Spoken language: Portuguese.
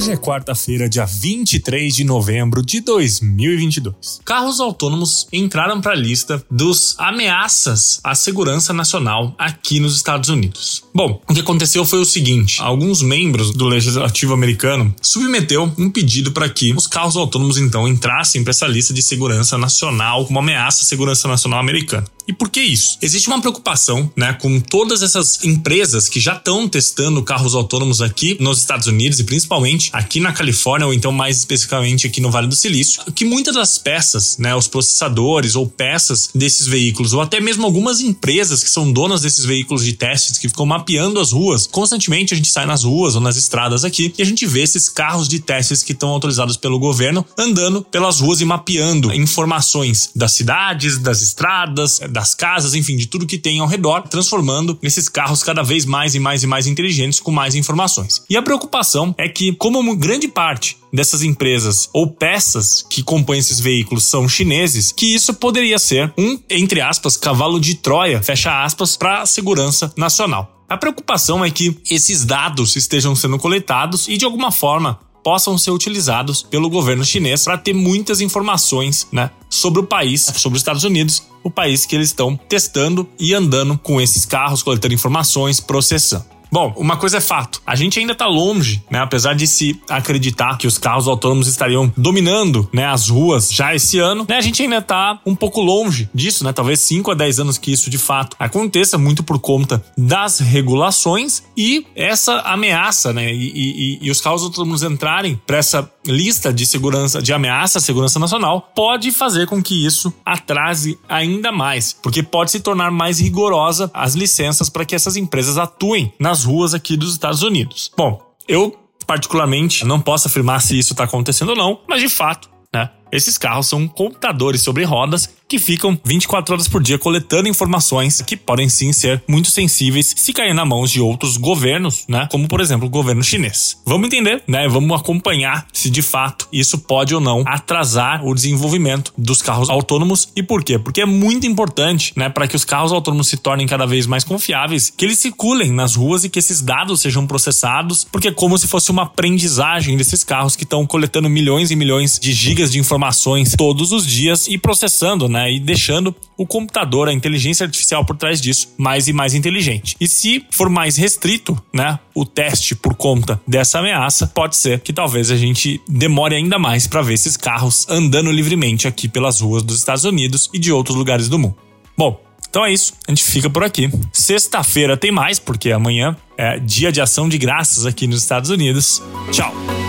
Hoje é quarta-feira, dia 23 de novembro de 2022. Carros autônomos entraram para a lista dos ameaças à segurança nacional aqui nos Estados Unidos. Bom, o que aconteceu foi o seguinte: alguns membros do legislativo americano submeteu um pedido para que os carros autônomos então entrassem para essa lista de segurança nacional, uma ameaça à segurança nacional americana. E por que isso? Existe uma preocupação, né, com todas essas empresas que já estão testando carros autônomos aqui nos Estados Unidos e principalmente aqui na Califórnia ou então mais especificamente aqui no Vale do Silício, que muitas das peças, né, os processadores ou peças desses veículos ou até mesmo algumas empresas que são donas desses veículos de testes que ficam mapeando as ruas, constantemente a gente sai nas ruas ou nas estradas aqui e a gente vê esses carros de testes que estão autorizados pelo governo andando pelas ruas e mapeando informações das cidades, das estradas, da das casas, enfim, de tudo que tem ao redor, transformando esses carros cada vez mais e mais e mais inteligentes com mais informações. E a preocupação é que, como grande parte dessas empresas ou peças que compõem esses veículos são chineses, que isso poderia ser um, entre aspas, cavalo de Troia, fecha aspas, para a segurança nacional. A preocupação é que esses dados estejam sendo coletados e de alguma forma possam ser utilizados pelo governo chinês para ter muitas informações né, sobre o país, sobre os Estados Unidos, o país que eles estão testando e andando com esses carros, coletando informações, processando. Bom, uma coisa é fato, a gente ainda está longe, né? Apesar de se acreditar que os carros autônomos estariam dominando, né, as ruas já esse ano, né? A gente ainda está um pouco longe disso, né? Talvez 5 a 10 anos que isso de fato aconteça, muito por conta das regulações e essa ameaça, né? E, e, e os carros autônomos entrarem para essa lista de segurança, de ameaça à segurança nacional, pode fazer com que isso atrase ainda mais, porque pode se tornar mais rigorosa as licenças para que essas empresas atuem nas ruas aqui dos Estados Unidos. Bom, eu particularmente não posso afirmar se isso está acontecendo ou não, mas de fato, né? Esses carros são computadores sobre rodas que ficam 24 horas por dia coletando informações que podem sim ser muito sensíveis se cair na mãos de outros governos, né? Como por exemplo o governo chinês. Vamos entender, né? Vamos acompanhar se de fato isso pode ou não atrasar o desenvolvimento dos carros autônomos e por quê? Porque é muito importante, né, para que os carros autônomos se tornem cada vez mais confiáveis, que eles circulem nas ruas e que esses dados sejam processados, porque é como se fosse uma aprendizagem desses carros que estão coletando milhões e milhões de gigas de informações todos os dias e processando, né? Né? E deixando o computador, a inteligência artificial por trás disso, mais e mais inteligente. E se for mais restrito, né? O teste por conta dessa ameaça, pode ser que talvez a gente demore ainda mais para ver esses carros andando livremente aqui pelas ruas dos Estados Unidos e de outros lugares do mundo. Bom, então é isso, a gente fica por aqui. Sexta-feira tem mais, porque amanhã é dia de ação de graças aqui nos Estados Unidos. Tchau!